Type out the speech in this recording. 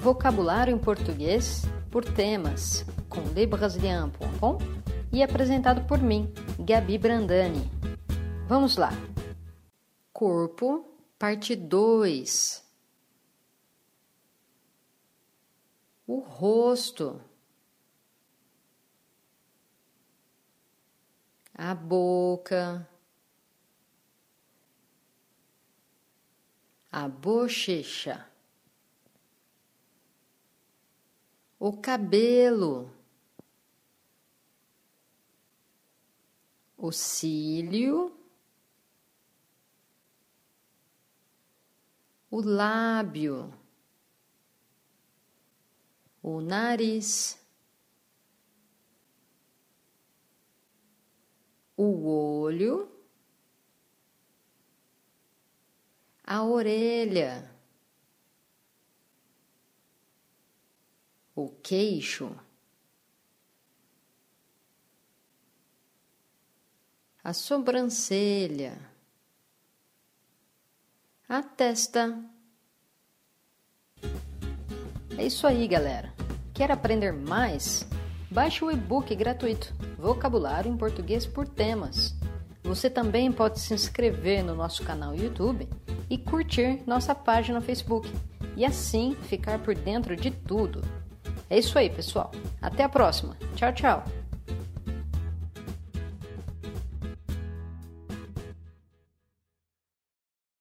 Vocabulário em português por temas, com lebrasilian.com e apresentado por mim, Gabi Brandani. Vamos lá! Corpo, parte 2. O rosto. A boca. A bochecha. O cabelo. O cílio. O lábio. O nariz. O olho. A orelha. O queixo, a sobrancelha, a testa. É isso aí, galera. Quer aprender mais? Baixe o e-book gratuito Vocabulário em Português por Temas. Você também pode se inscrever no nosso canal YouTube e curtir nossa página no Facebook e assim ficar por dentro de tudo. É isso aí, pessoal. Até a próxima. Tchau, tchau.